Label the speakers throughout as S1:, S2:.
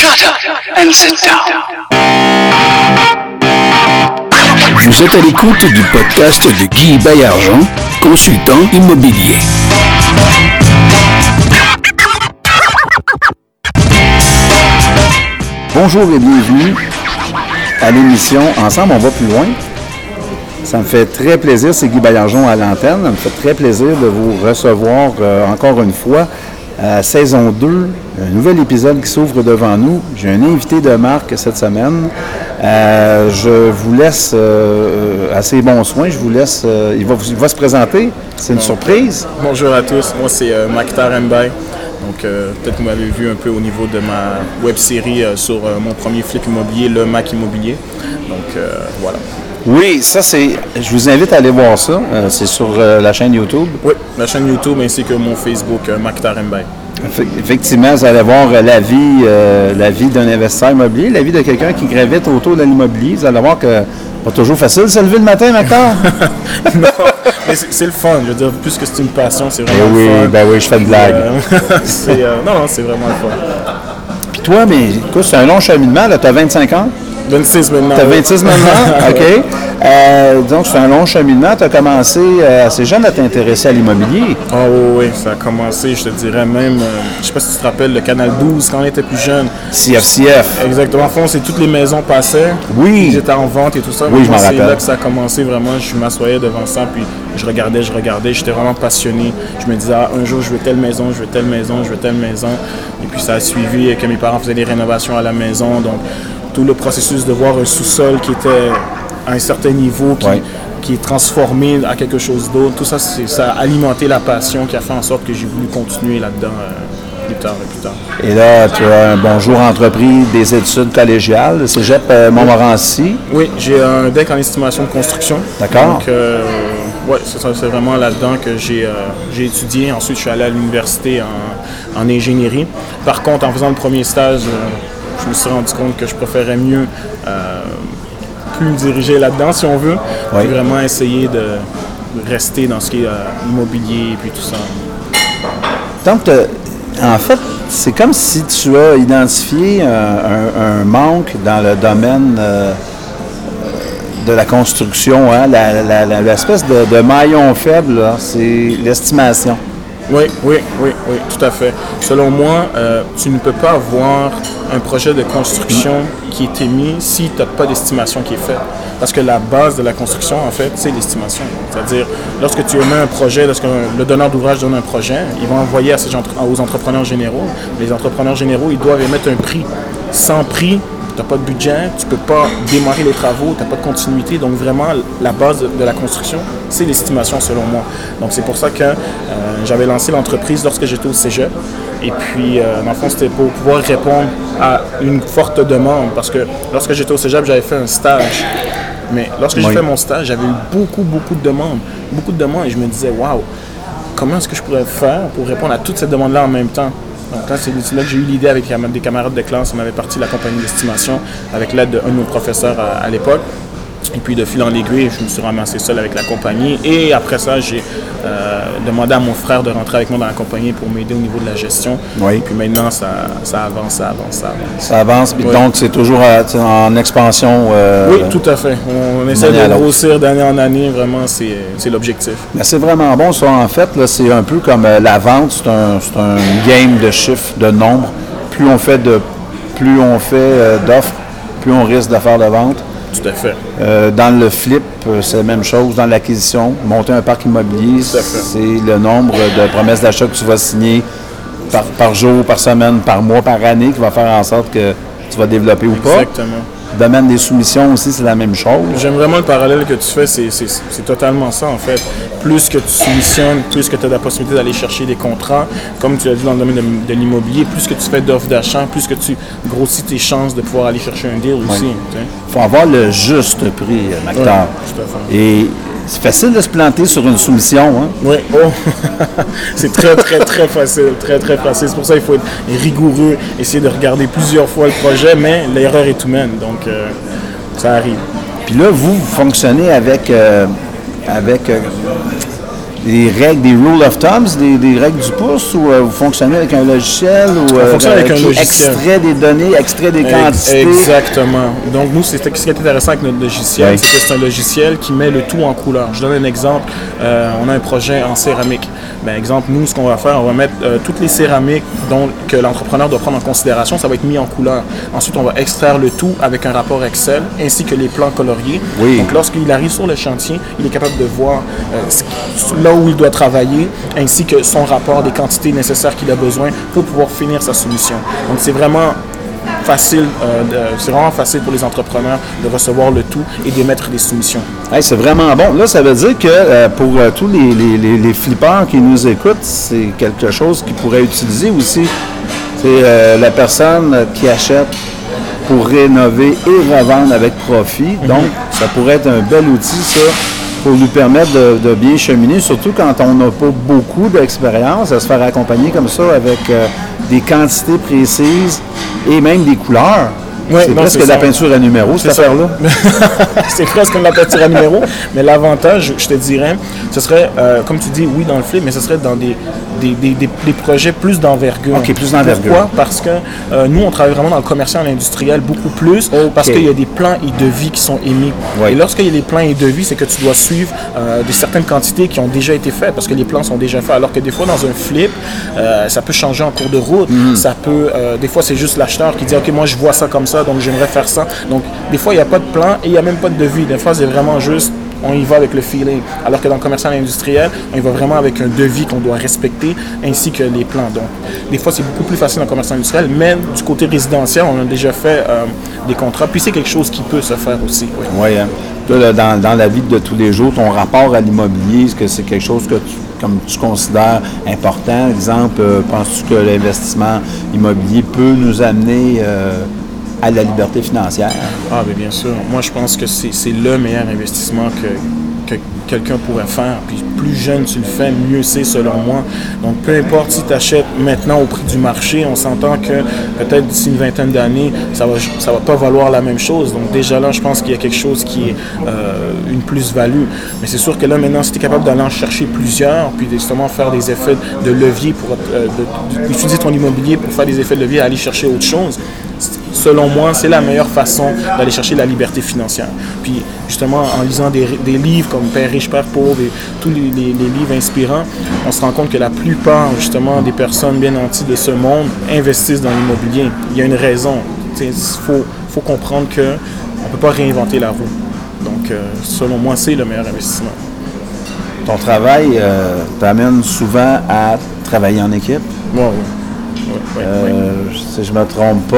S1: Shut up and sit down.
S2: Vous êtes à l'écoute du podcast de Guy Bayargent, consultant immobilier.
S3: Bonjour et bienvenue à l'émission Ensemble, on va plus loin. Ça me fait très plaisir, c'est Guy Baillargeon à l'antenne. Ça me fait très plaisir de vous recevoir euh, encore une fois à saison 2, un nouvel épisode qui s'ouvre devant nous. J'ai un invité de marque cette semaine. Euh, je vous laisse euh, à ses bons soins. Je vous laisse. euh, il, va, vous- il va se présenter. C'est une surprise.
S4: Bonjour à tous, moi c'est euh, Maktar Mbay. Donc euh, peut-être que vous m'avez vu un peu au niveau de ma web série euh, sur euh, mon premier flip immobilier, le Mac Immobilier. Donc euh, voilà.
S3: Oui, ça c'est. Je vous invite à aller voir ça. Euh, c'est sur euh, la chaîne YouTube.
S4: Oui, ma chaîne YouTube ainsi que mon Facebook, euh,
S3: Effectivement, vous allez voir euh, la vie, la vie d'un investisseur immobilier, la vie de quelqu'un qui gravite autour de l'immobilier. Vous allez voir que pas toujours facile de se lever le matin, Mactar.
S4: Mais c'est le fun, je veux dire, plus que c'est une passion, c'est
S3: Eh
S4: vraiment
S3: oui,
S4: le fun.
S3: ben oui, je fais de blague.
S4: Non, non, c'est vraiment le fun.
S3: Puis toi, mais écoute, c'est un long cheminement, là, tu as 25 ans?
S4: 26 maintenant.
S3: Tu as
S4: oui.
S3: 26 maintenant, OK. Euh, donc, c'est un long cheminement. Tu as commencé euh, assez jeune à t'intéresser à l'immobilier.
S4: Ah oui, oui, ça a commencé, je te dirais même, euh, je sais pas si tu te rappelles, le Canal 12, quand on était plus jeune.
S3: CFCF.
S4: Exactement. En fond, c'est toutes les maisons passaient.
S3: Oui.
S4: Ils étaient en vente et tout ça.
S3: Oui, je m'en
S4: C'est
S3: rappelle.
S4: là que ça a commencé vraiment. Je m'assoyais devant ça, puis je regardais, je regardais. J'étais vraiment passionné. Je me disais, ah, un jour, je veux telle maison, je veux telle maison, je veux telle maison. Et puis ça a suivi que mes parents faisaient des rénovations à la maison. Donc, tout le processus de voir un sous-sol qui était à un certain niveau, qui,
S3: Ouais.
S4: qui est transformé à quelque chose d'autre, tout ça, ça a alimenté la passion qui a fait en sorte que j'ai voulu continuer là-dedans euh, plus tard et plus tard.
S3: Et là, tu as un bonjour entrepris des études collégiales, Cégep euh, Montmorency.
S4: Oui, j'ai un deck en estimation de construction.
S3: D'accord.
S4: Donc, euh, ouais, c'est vraiment là-dedans que j'ai euh, j'ai étudié. Ensuite, je suis allé à l'université en, en ingénierie. Par contre, en faisant le premier stage, euh, je me suis rendu compte que je préférais mieux euh, plus me diriger là-dedans, si on veut,
S3: Oui.
S4: puis vraiment essayer de rester dans ce qui est euh, immobilier et puis tout ça.
S3: Donc, t'as- en fait, c'est comme si tu as identifié un, un- un manque dans le domaine euh, de la construction. Hein? La- la- la- L'espèce de, de maillon faible, c'est l'estimation.
S4: Oui, oui, oui, oui, tout à fait. Selon moi, euh, tu ne peux pas avoir un projet de construction qui est émis si tu n'as pas d'estimation qui est faite. Parce que la base de la construction, en fait, c'est l'estimation. C'est-à-dire, lorsque tu émets un projet, lorsque le donneur d'ouvrage donne un projet, ils vont envoyer à ces aux entrepreneurs généraux. Les entrepreneurs généraux, ils doivent émettre un prix. Sans prix, tu n'as pas de budget, tu ne peux pas démarrer les travaux, tu n'as pas de continuité. Donc vraiment, la base de, la construction, c'est l'estimation selon moi. Donc c'est pour ça que euh, j'avais lancé l'entreprise lorsque j'étais au Cégep. Et puis, euh, dans le fond, c'était pour pouvoir répondre à une forte demande. Parce que lorsque j'étais au Cégep, j'avais fait un stage. Mais lorsque j'ai fait mon stage, j'avais eu beaucoup, beaucoup de demandes. Beaucoup de demandes. Et je me disais, waouh, comment est-ce que je pourrais faire pour répondre à toutes ces demandes-là en même temps? C'est là j'ai eu l'idée avec des camarades de classe. On avait parti la compagnie d'estimation avec l'aide d'un de nos professeurs à, à l'époque. Et puis de fil en aiguille, je me suis ramassé seul avec la compagnie. Et après ça, j'ai euh, demandé à mon frère de rentrer avec moi dans la compagnie pour m'aider au niveau de la gestion.
S3: Oui.
S4: Et puis maintenant, ça, ça avance, ça avance, ça avance.
S3: Ça avance, puis
S4: Oui.
S3: donc c'est toujours à- sais, en expansion. euh,
S4: Oui, tout à fait. On essaie de grossir d'année en année. Vraiment, c'est l'objectif.
S3: Mais c'est vraiment bon, ça. En fait, c'est un peu comme euh, la vente, c'est un, un game de chiffres, de nombres. Plus on fait de, plus on fait euh, d'offres, plus on risque de faire de ventes.
S4: Tout à fait.
S3: Euh, dans le flip, euh, c'est la même chose. Dans l'acquisition, monter un parc immobilier, c'est le nombre de promesses d'achat que tu vas signer par, par jour, par semaine, par mois, par année qui va faire en sorte que tu vas développer ou pas.
S4: Exactement.
S3: Domaine des soumissions aussi, c'est la même chose.
S4: J'aime vraiment le parallèle que tu fais, c'est- totalement ça en fait. Plus que tu soumissionnes, plus que tu as la possibilité d'aller chercher des contrats, comme tu l'as dit dans le domaine de, de l'immobilier, plus que tu fais d'offres d'achat, plus que tu grossis tes chances de pouvoir aller chercher un deal aussi.
S3: Il faut avoir le juste prix, Mactar. Et c'est facile de se planter sur une soumission. Hein?
S4: Oui, oh. c'est très, très, très facile. Très, très facile. C'est pour ça qu'il faut être rigoureux, essayer de regarder plusieurs fois le projet, mais l'erreur est humaine. Donc, euh, ça arrive.
S3: Puis là, vous, vous fonctionnez avec, euh, avec euh, des règles, des rule of thumbs, des, des règles du pouce, ou euh, vous fonctionnez avec un logiciel, ou
S4: avec un logiciel.
S3: extrait des données, extrait des quantités.
S4: Exactement. Donc, nous, c'est ce qui est intéressant avec notre logiciel,
S3: Oui.
S4: c'est que c'est un logiciel qui met le tout en couleur. Je donne un exemple. Euh, on a un projet en céramique. Ben, exemple, nous, ce qu'on va faire, on va mettre euh, toutes les céramiques dont, que l'entrepreneur doit prendre en considération, ça va être mis en couleur. Ensuite, on va extraire le tout avec un rapport Excel, ainsi que les plans coloriés.
S3: Oui.
S4: Donc, lorsqu'il arrive sur le chantier, il est capable de voir euh, là où il doit travailler, ainsi que son rapport des quantités nécessaires qu'il a besoin pour pouvoir finir sa soumission. Donc, c'est vraiment facile, euh, c'est vraiment facile pour les entrepreneurs de recevoir le tout et d'émettre des soumissions.
S3: Hey, c'est vraiment bon. Là, ça veut dire que euh, pour euh, tous les, les, les- les flippeurs qui nous écoutent, c'est quelque chose qu'ils pourraient utiliser aussi. C'est la personne qui achète pour rénover et revendre avec profit. Donc, ça pourrait être un bel outil, ça, pour nous permettre de, de bien cheminer, surtout quand on n'a pas beaucoup d'expérience, à se faire accompagner comme ça avec des quantités précises et même des couleurs. C'est presque de la peinture à numéro, cette affaire-là.
S4: c'est presque comme la peinture à numéro, mais l'avantage, je te dirais, ce serait, euh, comme tu dis, oui, dans le flip, mais ce serait dans des, des, des- des- des projets plus d'envergure.
S3: Ok, plus d'envergure.
S4: Pourquoi? Parce que euh, nous, on travaille vraiment dans le commercial industriel beaucoup plus, parce qu'il y a des plans et devis qui sont émis.
S3: Ouais.
S4: Et lorsqu'il y a des plans et devis, c'est que tu dois suivre euh, des certaines quantités qui ont déjà été faites, parce que les plans sont déjà faits. Alors que des fois, dans un flip, euh, ça peut changer en cours de route.
S3: Mhm.
S4: Ça peut, des fois, c'est juste l'acheteur qui dit, OK, moi, je vois ça comme ça, donc j'aimerais faire ça. Donc, des fois, il n'y a pas de plan et il n'y a même pas de devis. Des fois, c'est vraiment juste, on y va avec le feeling. Alors que dans le commercial industriel, on y va vraiment avec un devis qu'on doit respecter, ainsi que les plans. Donc, des fois, c'est beaucoup plus facile dans le commercial industriel, mais du côté résidentiel, on a déjà fait euh, des contrats. Puis, c'est quelque chose qui peut se faire aussi. oui.
S3: Hein. Dans, la vie de tous les jours, ton rapport à l'immobilier, est-ce que c'est quelque chose que tu, comme considères important? Exemple, euh, penses-tu que l'investissement immobilier peut nous amener euh, à la liberté financière?
S4: Ah, ben bien sûr. Moi, je pense que c'est le meilleur investissement que, que quelqu'un pourrait faire. Puis plus jeune tu le fais, mieux c'est selon moi. Donc, peu importe si tu achètes maintenant au prix du marché, on s'entend que peut-être d'ici une vingtaine d'années, ça va, ça va pas valoir la même chose. Donc, déjà là, je pense qu'il y a quelque chose qui est euh, une plus-value. Mais c'est sûr que là, maintenant, si tu es capable d'aller en chercher plusieurs, puis justement faire des effets de levier pour euh, utiliser ton immobilier pour faire des effets de levier, aller chercher autre chose, selon moi, c'est la meilleure façon d'aller chercher la liberté financière. Puis justement, en lisant des, des livres comme Père riche, Père pauvre et tous les, les- les livres inspirants, on se rend compte que la plupart justement des personnes bien nanties de ce monde investissent dans l'immobilier. Il y a une raison. Il faut, faut comprendre qu'on ne peut pas réinventer la roue. Donc, euh, selon moi, c'est le meilleur investissement.
S3: Ton travail euh, t'amène souvent à travailler en équipe?
S4: Ouais, ouais. Ouais, ouais, ouais.
S3: Euh, Si je ne me trompe pas,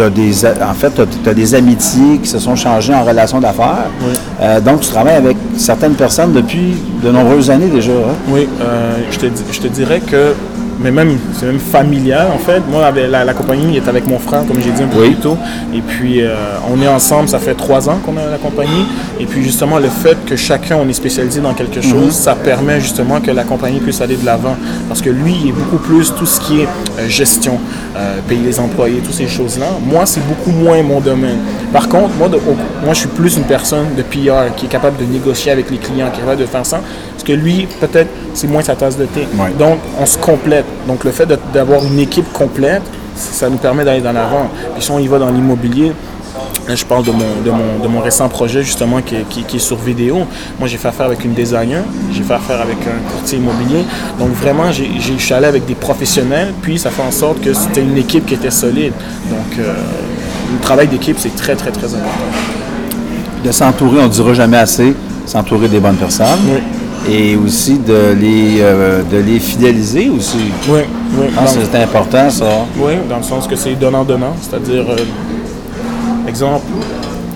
S3: des, en fait, tu as, des amitiés qui se sont changées en relation d'affaires.
S4: Oui.
S3: Euh, donc, tu travailles avec certaines personnes depuis de nombreuses années déjà. hein?
S4: Oui, euh, je, te, je te dirais que, mais même, c'est même familial en fait. Moi, avec la, la compagnie est avec mon frère, comme j'ai dit un peu
S3: Oui.
S4: plus tôt. Et puis, euh, on est ensemble, ça fait trois ans qu'on a la compagnie. Et puis, justement, le fait que chacun, on est spécialisé dans quelque chose, ça permet justement que la compagnie puisse aller de l'avant. Parce que lui, il est beaucoup plus tout ce qui est euh, gestion, euh, payer les employés, toutes ces choses-là. Moi, c'est beaucoup moins mon domaine. Par contre, moi, de- moi, je suis plus une personne de PR qui est capable de négocier avec les clients, qui est capable de faire ça. Parce que lui, peut-être, c'est moins sa tasse de thé.
S3: Ouais.
S4: Donc, on se complète. Donc, le fait d'avoir une équipe complète, ça nous permet d'aller dans l'avant. Puis si on y va dans l'immobilier, là, je parle de mon, de mon, de mon récent projet, justement, qui est, qui- qui est sur vidéo. Moi, j'ai fait affaire avec une designer, j'ai fait affaire avec un courtier immobilier. Donc, vraiment, j'ai- j'ai- je suis allé avec des professionnels, puis ça fait en sorte que c'était une équipe qui était solide. Donc, euh, le travail d'équipe, c'est très, très, très important.
S3: De s'entourer, on ne dira jamais assez, s'entourer des bonnes personnes.
S4: Oui.
S3: Et aussi de les, euh, de les fidéliser aussi.
S4: Oui, oui.
S3: Ah, c'est important, ça.
S4: Oui, dans le sens que c'est donnant-donnant, c'est-à-dire, euh, exemple,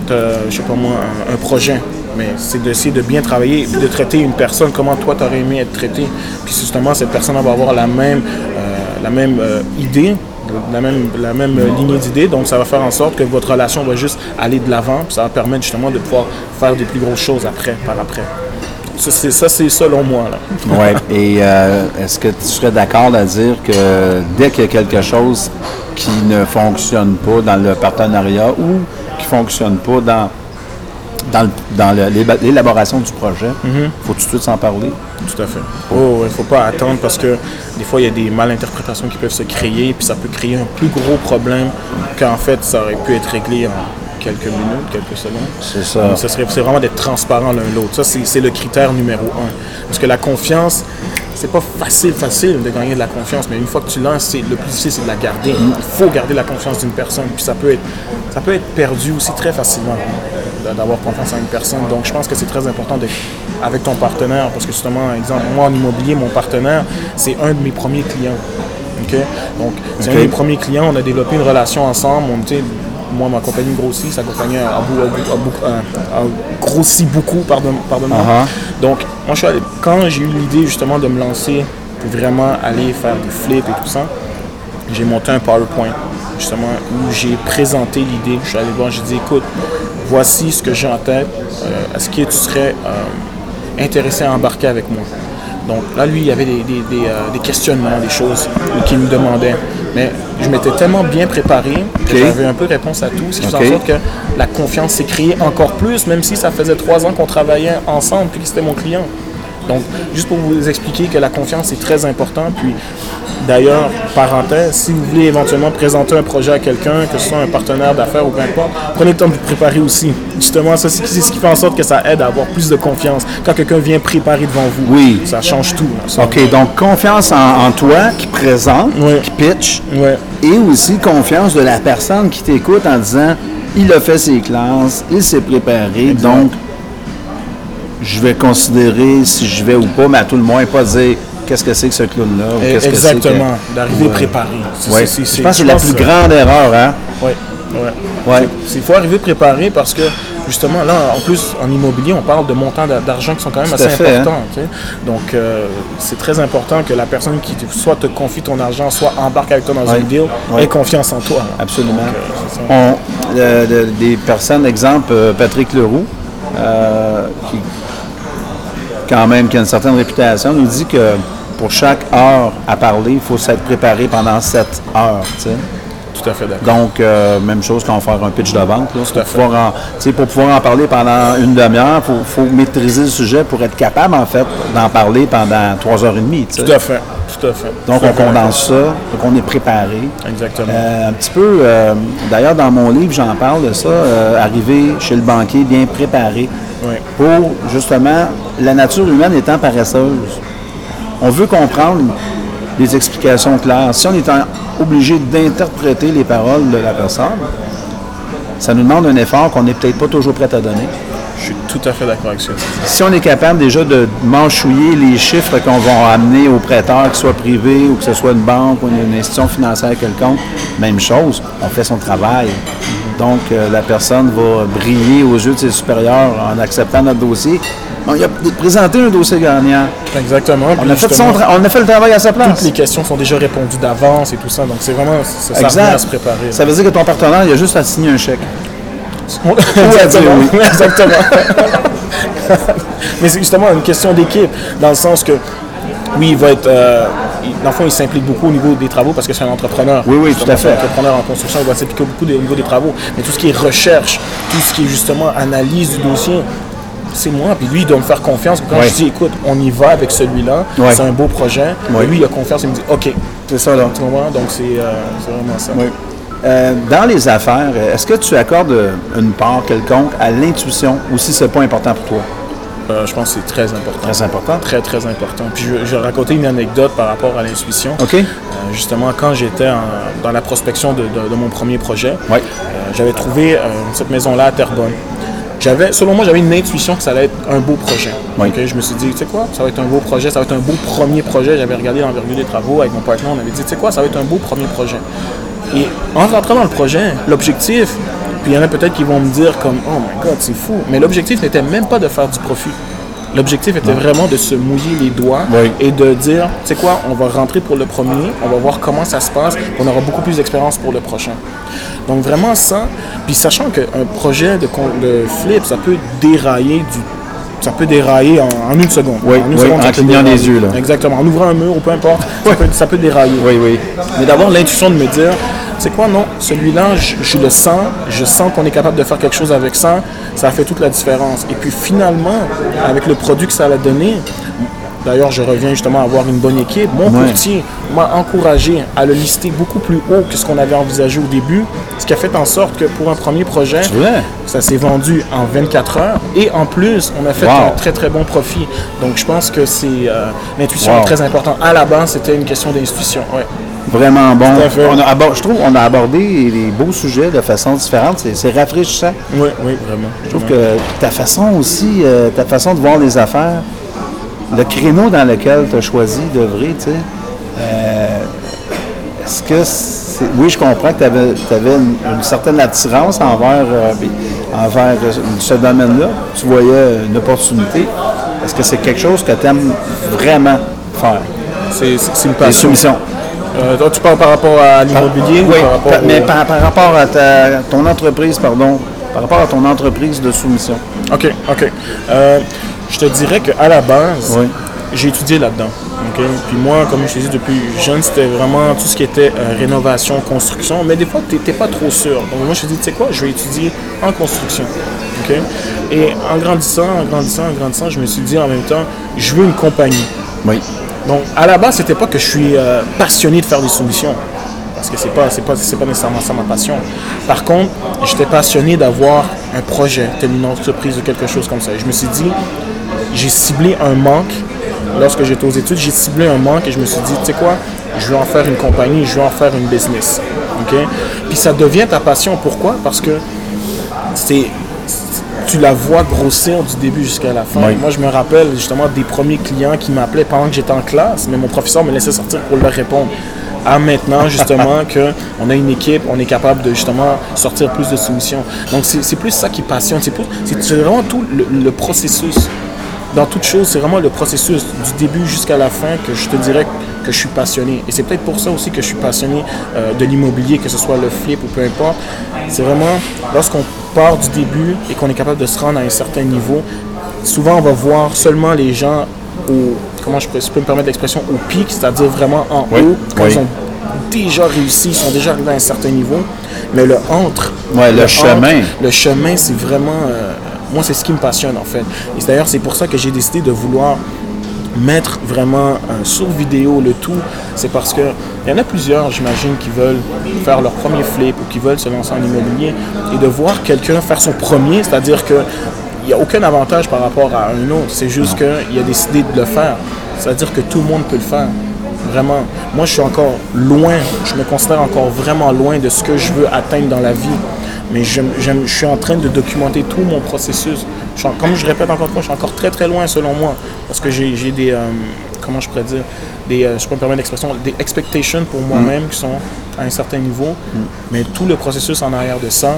S4: je sais pas moi, un, un projet, mais c'est d'essayer de bien travailler, de traiter une personne comment toi t'aurais aimé être traité, puis justement cette personne va avoir la même, euh, la même euh, idée, la même, la même lignée d'idées, donc ça va faire en sorte que votre relation va juste aller de l'avant, puis ça va permettre justement de pouvoir faire des plus grosses choses après, par après. Ça, c'est, ça, c'est selon moi. Là.
S3: Oui. Et euh, est-ce que tu serais d'accord à dire que dès qu'il y a quelque chose qui ne fonctionne pas dans le partenariat ou qui ne fonctionne pas dans dans, l'élaboration du projet, il faut tout de suite s'en parler?
S4: Tout à fait. Oh, il ne faut pas attendre parce que des fois, il y a des malinterprétations qui peuvent se créer, puis ça peut créer un plus gros problème qu'en fait, ça aurait pu être réglé en quelques minutes, quelques secondes.
S3: C'est ça.
S4: Donc, ce serait, c'est vraiment d'être transparent l'un l'autre. Ça, c'est, c'est le critère numéro un. Parce que la confiance, c'est pas facile, facile de gagner de la confiance, mais une fois que tu lances, c'est, le plus difficile, c'est de la garder. Il faut garder la confiance d'une personne, puis ça peut être, ça peut être perdu aussi très facilement hein, d'avoir confiance en une personne. Donc, je pense que c'est très important d'être avec ton partenaire, parce que justement, exemple, moi en immobilier, mon partenaire, c'est un de mes premiers clients. OK? Donc, c'est un des premiers clients. On a développé une relation ensemble. On moi, ma compagnie grossit, sa compagnie a, grossi beaucoup, pardon, pardonne-moi.
S3: Uh-huh.
S4: Donc, moi, je suis allé- quand j'ai eu l'idée justement de me lancer, pour vraiment aller faire des flips et tout ça, j'ai monté un PowerPoint, justement, où j'ai présenté l'idée. Je suis allé voir, j'ai dit, écoute, voici ce que j'ai en tête. Euh, Est-ce que tu serais euh, intéressé à embarquer avec moi? Donc là, lui, il y avait des, des- des, euh, des questionnements, des choses qu'il me demandait. Mais je m'étais tellement bien préparé que j'avais un peu réponse à tout, ce qui
S3: Ok.
S4: faisait en sorte que la confiance s'est créée encore plus, même si ça faisait trois ans qu'on travaillait ensemble, puis que c'était mon client. Donc, juste pour vous expliquer que la confiance est très importante. Puis, d'ailleurs, parenthèse, si vous voulez éventuellement présenter un projet à quelqu'un, que ce soit un partenaire d'affaires ou peu importe, prenez le temps de vous préparer aussi. Justement, ça, c'est ce qui fait en sorte que ça aide à avoir plus de confiance. Quand quelqu'un vient préparer devant vous,
S3: Oui.
S4: ça change tout. là. Ça-
S3: OK, donc confiance en, en toi qui présente, qui pitch,
S4: Ouais.
S3: et aussi confiance de la personne qui t'écoute en disant il a fait ses classes, il s'est préparé, donc je vais considérer si je vais ou pas, mais à tout le moins pas dire qu'est-ce que c'est que ce clown-là que que-
S4: Exactement, d'arriver
S3: Ouais.
S4: préparé.
S3: Ouais. Je pense que c'est la plus grande erreur, hein?
S4: Ouais, ouais.
S3: Ouais.
S4: Il faut arriver préparé parce que, justement, là, en plus, en immobilier, on parle de montants d'a- d'argent qui sont quand même assez
S3: fait, hein.
S4: importants. tu sais. Donc, euh, c'est très important que la personne qui soit te confie ton argent, soit embarque avec toi dans un deal, ait confiance en toi.
S3: Absolument.
S4: Donc, euh.
S3: On- euh, de- des personnes, exemple Patrick Leroux, qui quand même qui a une certaine réputation, nous dit que pour chaque heure à parler, il faut s'être préparé pendant sept heures.
S4: Tout à fait d'accord.
S3: Donc, euh, même chose quand on faire un pitch de vente. Là,
S4: Tout
S3: pour,
S4: à fait.
S3: pouvoir en, pour pouvoir en parler pendant une demi-heure, il faut, faut maîtriser le sujet pour être capable, en fait, d'en parler pendant trois heures et demie.
S4: Tout à fait. Tout à fait.
S3: Donc,
S4: Tout
S3: on
S4: fait
S3: condense ça, donc on est préparé.
S4: Exactement.
S3: Euh, un petit peu, euh, d'ailleurs, dans mon livre, j'en parle de ça, arriver chez le banquier bien préparé
S4: Oui.
S3: pour, justement, la nature humaine étant paresseuse. On veut comprendre des explications claires. Si on est obligé d'interpréter les paroles de la personne, ça nous demande un effort qu'on n'est peut-être pas toujours prêt à donner.
S4: Je suis tout à fait d'accord avec ça.
S3: Si on est capable déjà de manchouiller les chiffres qu'on va amener aux prêteurs, que ce soit privé ou que ce soit une banque ou une institution financière quelconque, même chose, on fait son travail. Donc, euh, la personne va briller aux yeux de ses supérieurs en acceptant notre dossier. On a présenté un dossier gagnant.
S4: Exactement.
S3: On a, fait son
S4: justement,
S3: tra- on a fait le travail à sa
S4: Toutes
S3: place.
S4: les questions sont déjà répondues d'avance et tout ça. Donc, c'est vraiment. Ça, ça
S3: Exact.
S4: à se préparer.
S3: Ça veut dire que ton partenaire, il a juste à signer un chèque.
S4: Exactement.
S3: oui.
S4: Exactement. Mais c'est justement une question d'équipe, dans le sens que, oui, il va être. euh, dans le fond, il s'implique beaucoup au niveau des travaux parce que c'est un entrepreneur.
S3: Oui, oui, tout à fait.
S4: Un entrepreneur en construction, il va s'impliquer beaucoup au niveau des travaux. Mais tout ce qui est recherche, tout ce qui est justement analyse du dossier, c'est moi. Puis lui, il doit me faire confiance. Quand
S3: Ouais.
S4: je dis, écoute, on y va avec celui-là,
S3: Ouais.
S4: c'est un beau projet.
S3: Ouais.
S4: Lui, il a confiance, il me dit, OK.
S3: C'est ça, là.
S4: Donc, c'est euh, c'est vraiment ça.
S3: Euh, dans les affaires, est-ce que tu accordes euh, une part quelconque à l'intuition ou si c'est pas important pour toi?
S4: Euh, je pense que c'est très important.
S3: Très important.
S4: Très, très important. Puis je, je vais raconter une anecdote par rapport à l'intuition.
S3: OK?
S4: Euh, justement, quand j'étais dans la prospection de, de- de mon premier projet,
S3: Ouais.
S4: euh, j'avais trouvé cette maison-là à Terrebonne. J'avais, selon moi, j'avais une intuition que ça allait être un beau projet. Je me suis dit, tu sais quoi, ça va être un beau projet, ça va être un beau premier projet. J'avais regardé l'envergure des travaux avec mon partenaire, on avait dit, tu sais quoi, ça va être un beau premier projet. Et en rentrant dans le projet, l'objectif, puis il y en a peut-être qui vont me dire comme, oh my god, c'est fou, mais l'objectif n'était même pas de faire du profit. L'objectif était vraiment de se mouiller les doigts
S3: Oui.
S4: et de dire, tu sais quoi, on va rentrer pour le premier, on va voir comment ça se passe, on aura beaucoup plus d'expérience pour le prochain. Donc vraiment ça, puis sachant qu'un projet de, flip, ça peut dérailler du... Ça peut dérailler en, en une seconde.
S3: Oui,
S4: en une
S3: oui,
S4: seconde,
S3: en clignant des yeux, là.
S4: Exactement. En ouvrant un mur ou peu importe, ça, peut, ça peut dérailler.
S3: Oui, oui.
S4: Mais d'avoir l'intuition de me dire, sais quoi, non, celui-là, je, je le sens, je sens qu'on est capable de faire quelque chose avec ça, ça fait toute la différence. Et puis finalement, avec le produit que ça a donné, D'ailleurs, je reviens justement à avoir une bonne équipe. Mon
S3: Ouais.
S4: courtier m'a encouragé à le lister beaucoup plus haut que ce qu'on avait envisagé au début, ce qui a fait en sorte que pour un premier projet, ça s'est vendu en 24 heures et en plus, on a fait
S3: Wow.
S4: un très très bon profit. Donc, je pense que c'est euh, l'intuition
S3: Wow.
S4: est très importante. À la base, c'était une question d'intuition. Ouais.
S3: Vraiment bon.
S4: Tout à fait.
S3: On a je trouve qu'on a abordé les beaux sujets de façon différente. C'est, rafraîchissant.
S4: Oui, oui, vraiment.
S3: Je trouve que ta façon aussi, euh, ta façon de voir les affaires, le créneau dans lequel tu as choisi d'œuvrer, tu sais, euh, est-ce que c'est... Oui, je comprends que tu avais, une, une certaine attirance envers, euh, puis envers ce domaine-là. Tu voyais une opportunité. Est-ce que c'est quelque chose que tu aimes vraiment faire?
S4: C'est, une
S3: Les
S4: passion.
S3: soumissions.
S4: Euh, toi, tu parles par rapport à l'immobilier ou par rapport
S3: mais
S4: au-
S3: par, par rapport à ta- ton entreprise, pardon, par rapport à ton entreprise de soumission.
S4: OK, OK. Euh, je te dirais qu'à la base,
S3: Oui.
S4: j'ai étudié là-dedans. Puis moi, comme je te dis depuis jeune, c'était vraiment tout ce qui était euh, rénovation, construction. Mais des fois, tu n'étais pas trop sûr. Donc moi, je me suis dit, tu sais quoi, je vais étudier en construction. Et en grandissant, en grandissant, en grandissant, je me suis dit en même temps, je veux une compagnie.
S3: Oui.
S4: Donc, à la base, c'était pas que je suis euh, passionné de faire des soumissions. Parce que c'est pas, c'est pas, c'est pas nécessairement ça ma passion. Par contre, j'étais passionné d'avoir un projet, telle une entreprise ou quelque chose comme ça. Et je me suis dit, j'ai ciblé un manque. Lorsque j'étais aux études, j'ai ciblé un manque et je me suis dit, tu sais quoi, je vais en faire une compagnie, je vais en faire une business. OK? Puis ça devient ta passion. Pourquoi? Parce que c'est tu la vois grossir du début jusqu'à la fin.
S3: Oui.
S4: Moi, je me rappelle justement des premiers clients qui m'appelaient pendant que j'étais en classe, mais mon professeur me laissait sortir pour leur répondre. À maintenant, justement, qu'on a une équipe, on est capable de justement sortir plus de soumissions. Donc, c'est plus ça qui passionne. C'est vraiment tout le, le processus. Dans toute chose, c'est vraiment le processus du début jusqu'à la fin que je te dirais que je suis passionné. Et c'est peut-être pour ça aussi que je suis passionné euh, de l'immobilier, que ce soit le flip ou peu importe. C'est vraiment lorsqu'on part du début et qu'on est capable de se rendre à un certain niveau, souvent on va voir seulement les gens au, comment je peux, je peux me permettre l'expression, au pic, c'est-à-dire vraiment en
S3: Oui,
S4: haut, quand
S3: oui.
S4: ils ont déjà réussi, ils sont déjà arrivés à un certain niveau. Mais le entre,
S3: Ouais, le chemin.
S4: le chemin, c'est vraiment. euh, moi, c'est ce qui me passionne, en fait. Et d'ailleurs, c'est pour ça que j'ai décidé de vouloir mettre vraiment euh, sur vidéo le tout. C'est parce que il y en a plusieurs, j'imagine, qui veulent faire leur premier flip ou qui veulent se lancer en immobilier. Et de voir quelqu'un faire son premier, c'est-à-dire que. Il n'y a aucun avantage par rapport à un autre. C'est juste qu'il a décidé de le faire. C'est-à-dire que tout le monde peut le faire. Vraiment. Moi, je suis encore loin. Je me considère encore vraiment loin de ce que je veux atteindre dans la vie. Mais je suis en train de documenter tout mon processus. Je suis en- comme je répète encore une fois, je suis encore très très loin selon moi. Parce que j'ai des. euh, comment je pourrais dire des, euh, Je peux me permettre l'expression, des expectations pour moi-même qui sont à un certain niveau. Mais tout le processus en arrière de ça,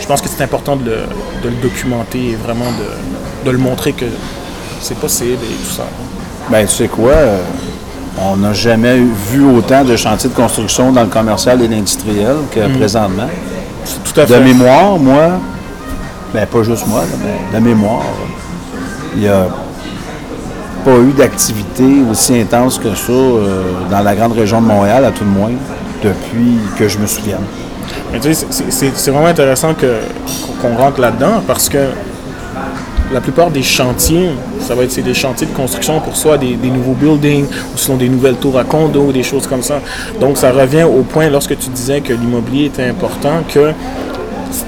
S4: je pense que c'est important de le, de le documenter et vraiment de, de le montrer que c'est possible et tout ça.
S3: Ben, tu sais quoi? euh, on n'a jamais vu autant de chantiers de construction dans le commercial et l'industriel que présentement.
S4: Tout à
S3: De mémoire, moi, ben pas juste moi, là, mais de mémoire, il n'y a pas eu d'activité aussi intense que ça euh, dans la grande région de Montréal, à tout le moins, depuis que je me souvienne.
S4: Mais tu sais, c'est- vraiment intéressant qu'on rentre là-dedans parce que la plupart des chantiers, ça va être des chantiers de construction pour soit des, nouveaux buildings ou sinon des nouvelles tours à condos ou des choses comme ça. Donc ça revient au point lorsque tu disais que l'immobilier était important que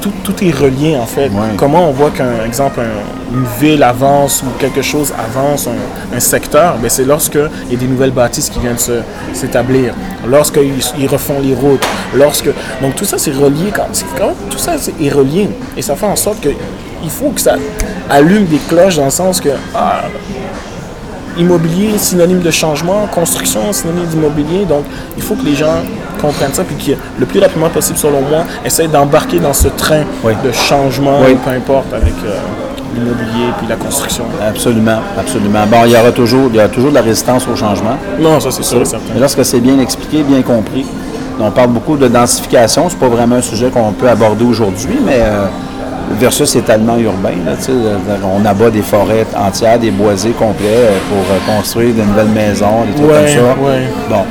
S4: tout, tout est relié en fait.
S3: Ouais.
S4: Comment on voit qu'un exemple un- une ville avance ou quelque chose avance, un, un secteur, ben c'est lorsque il y a des nouvelles bâtisses qui viennent s'établir, lorsqu'ils ils refont les routes, lorsque donc tout ça c'est relié quand, quand même tout ça est relié et ça fait en sorte que il faut que ça allume des cloches dans le sens que ah, immobilier, synonyme de changement, construction, synonyme d'immobilier. Donc, il faut que les gens comprennent ça, puis que le plus rapidement possible, selon moi, essayent d'embarquer dans ce train
S3: Oui.
S4: de changement,
S3: Oui.
S4: peu importe, avec euh, l'immobilier puis la construction.
S3: Absolument, absolument. Bon, il y aura toujours, il y a toujours de la résistance au changement.
S4: Non, ça c'est sûr et certain.
S3: Mais lorsque c'est bien expliqué, bien compris, on parle beaucoup de densification. C'est pas vraiment un sujet qu'on peut aborder aujourd'hui, mais euh, versus étalement urbain, là, euh, on abat des forêts entières, des boisés complets euh, pour construire de nouvelles maisons, des trucs
S4: Ouais,
S3: comme ça.
S4: ouais.
S3: Bon,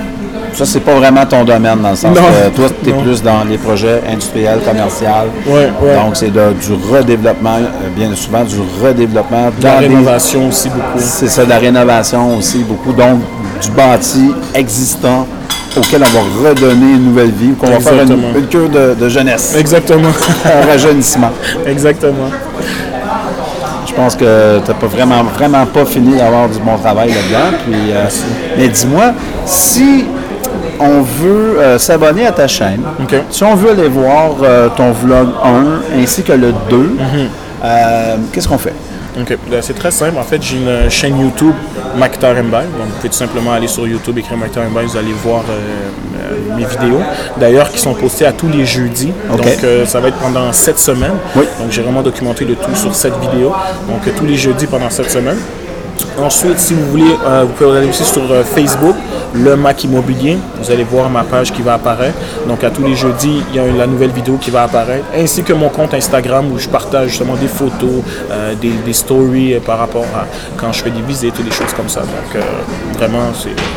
S3: ça, c'est pas vraiment ton domaine, dans le sens
S4: Non.
S3: que toi, tu es
S4: Non.
S3: plus dans les projets industriels, commerciaux.
S4: Ouais.
S3: Donc, c'est du redéveloppement, euh, bien souvent du redéveloppement.
S4: De la
S3: des-
S4: rénovation aussi beaucoup.
S3: C'est ça, de la rénovation aussi, beaucoup. Donc, du bâti existant auquel on va redonner une nouvelle vie, qu'on va faire une, une cure de, de jeunesse,
S4: Exactement.
S3: un rajeunissement.
S4: Exactement.
S3: Je pense que tu n'as pas vraiment, vraiment pas fini d'avoir du bon travail là-dedans. Euh, mais dis-moi, si on veut euh, s'abonner à ta chaîne, si on veut aller voir euh, ton vlog 1 ainsi que le 2,
S4: Mhm.
S3: euh, qu'est-ce qu'on fait?
S4: Ben, C'est très simple. En fait, j'ai une chaîne YouTube, Maktar Mbaye. Donc, vous pouvez tout simplement aller sur YouTube, écrire Maktar Mbaye, vous allez voir euh, mes vidéos. D'ailleurs, qui sont postées à tous les jeudis. Donc, euh, ça va être pendant sept semaines.
S3: Oui.
S4: Donc, j'ai vraiment documenté le tout sur cette vidéo. Donc, euh, tous les jeudis pendant sept semaines. Ensuite, si vous voulez, vous pouvez aller aussi sur Facebook, le Mac Immobilier. Vous allez voir ma page qui va apparaître. Donc, à tous les jeudis, il y a la nouvelle vidéo qui va apparaître. Ainsi que mon compte Instagram où je partage justement des photos, euh, des, des stories euh, par rapport à quand je fais des visites ou des choses comme ça. Donc, euh, vraiment,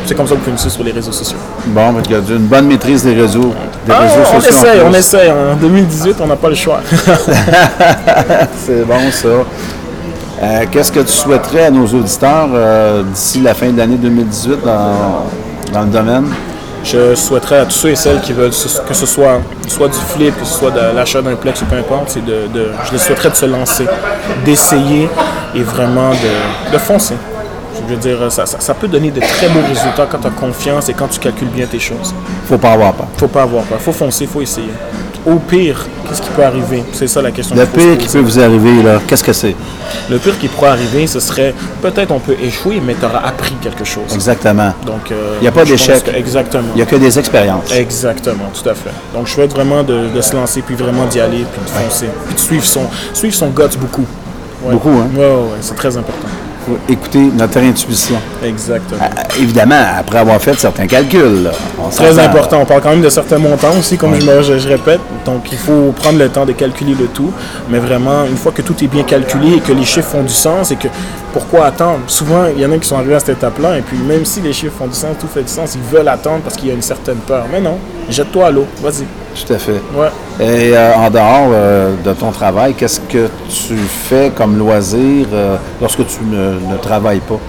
S4: c'est comme ça que vous pouvez me suivre sur les réseaux sociaux.
S3: Bon, as une bonne maîtrise des réseaux, des
S4: Ah,
S3: réseaux
S4: on
S3: sociaux. en
S4: essaye,
S3: plus.
S4: on essaye. En 2018, on n'a pas le choix.
S3: C'est bon, ça. Euh, Qu'est-ce que tu souhaiterais à nos auditeurs euh, d'ici la fin de l'année 2018 dans, dans le domaine?
S4: Je souhaiterais à tous ceux et celles qui veulent que ce soit soit du flip, que ce soit de l'achat d'un plex ou peu importe, c'est de, de- je les souhaiterais de se lancer, d'essayer et vraiment de, de foncer. Je veux dire, ça, ça- ça peut donner de très beaux résultats quand tu as confiance et quand tu calcules bien tes choses.
S3: faut pas avoir peur.
S4: Faut pas avoir peur, faut foncer, faut essayer. Au pire, qu'est-ce qui peut arriver? C'est ça la question.
S3: Le pire qui peut vous arriver, là, qu'est-ce que c'est?
S4: Le pire qui pourrait arriver, ce serait peut-être on peut échouer, mais tu auras appris quelque chose.
S3: Exactement.
S4: Donc, euh,
S3: Il n'y a pas d'échec.
S4: Exactement.
S3: Il n'y a que des expériences.
S4: Exactement, tout à fait. Donc, je souhaite vraiment de, de se lancer, puis vraiment d'y aller, puis de foncer, puis de suivre son, suivre son beaucoup. Ouais.
S3: Beaucoup, hein?
S4: Ouais, ouais, c'est très important.
S3: Faut écouter notre intuition.
S4: Exactement.
S3: Euh, évidemment, après avoir fait certains calculs. là. On
S4: Très important. On parle quand même de certains montants aussi, comme je, me- je- je répète. Donc, il faut prendre le temps de calculer le tout. Mais vraiment, une fois que tout est bien calculé et que les chiffres font du sens et que pourquoi attendre? Souvent, il y en a qui sont arrivés à cette étape-là et puis même si les chiffres font du sens, tout fait du sens, ils veulent attendre parce qu'il y a une certaine peur. Mais non, jette-toi à l'eau. Vas-y.
S3: Tout à fait.
S4: Ouais.
S3: Et euh, en dehors euh, de ton travail, qu'est-ce que tu fais comme loisir euh, lorsque tu ne, ne travailles pas?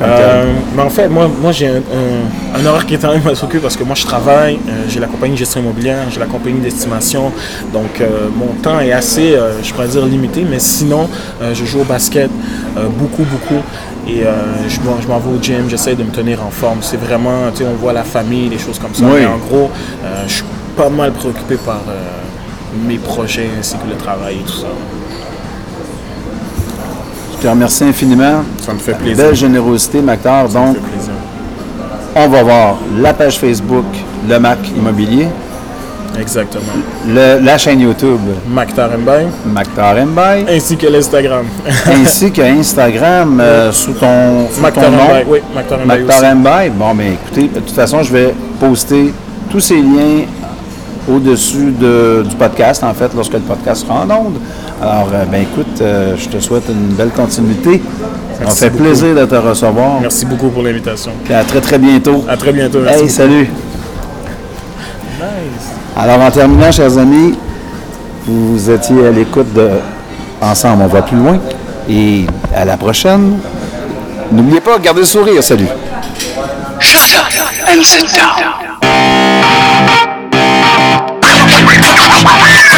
S4: Euh, mais en fait, moi, moi j'ai un, un- un horaire qui est quand même assez parce que moi je travaille, euh, j'ai la compagnie de gestion immobilière, j'ai la compagnie d'estimation, donc euh, mon temps est assez, je pourrais dire limité, mais sinon je joue au basket beaucoup, beaucoup et je m'en je m'en vais au gym, j'essaie de me tenir en forme. C'est vraiment, tu sais, on voit la famille, des choses comme ça.
S3: Oui.
S4: Mais en gros, je suis pas mal préoccupé par mes projets ainsi que le travail et tout ça.
S3: Je te remercie infiniment.
S4: Ça me fait plaisir.
S3: Belle générosité, Mactar.
S4: Ça me
S3: Donc,
S4: fait plaisir.
S3: on va voir la page Facebook, le Mac Immobilier,
S4: Exactement.
S3: le- la chaîne YouTube,
S4: Maktar Mbaye,
S3: Mactar Mbaye,
S4: ainsi que l'Instagram.
S3: ainsi qu'Instagram euh, sous ton, sous ton nom.
S4: Mbaye, oui.
S3: Mactar. Bon, ben écoutez, de toute façon, je vais poster tous ces liens au-dessus de- du podcast, en fait, lorsque le podcast sera en onde. Alors, euh, ben écoute, euh, je te souhaite une belle continuité. Ça fait
S4: beaucoup.
S3: plaisir de te recevoir.
S4: Merci beaucoup pour l'invitation.
S3: Puis à très, très bientôt.
S4: À très bientôt. Merci
S3: Hey,
S4: beaucoup.
S3: salut!
S4: Nice.
S3: Alors, en terminant, chers amis, vous étiez à l'écoute de Ensemble, on va plus loin. Et à la prochaine. N'oubliez pas, gardez le sourire. Salut!
S1: Shut up and sit down. Oh my god!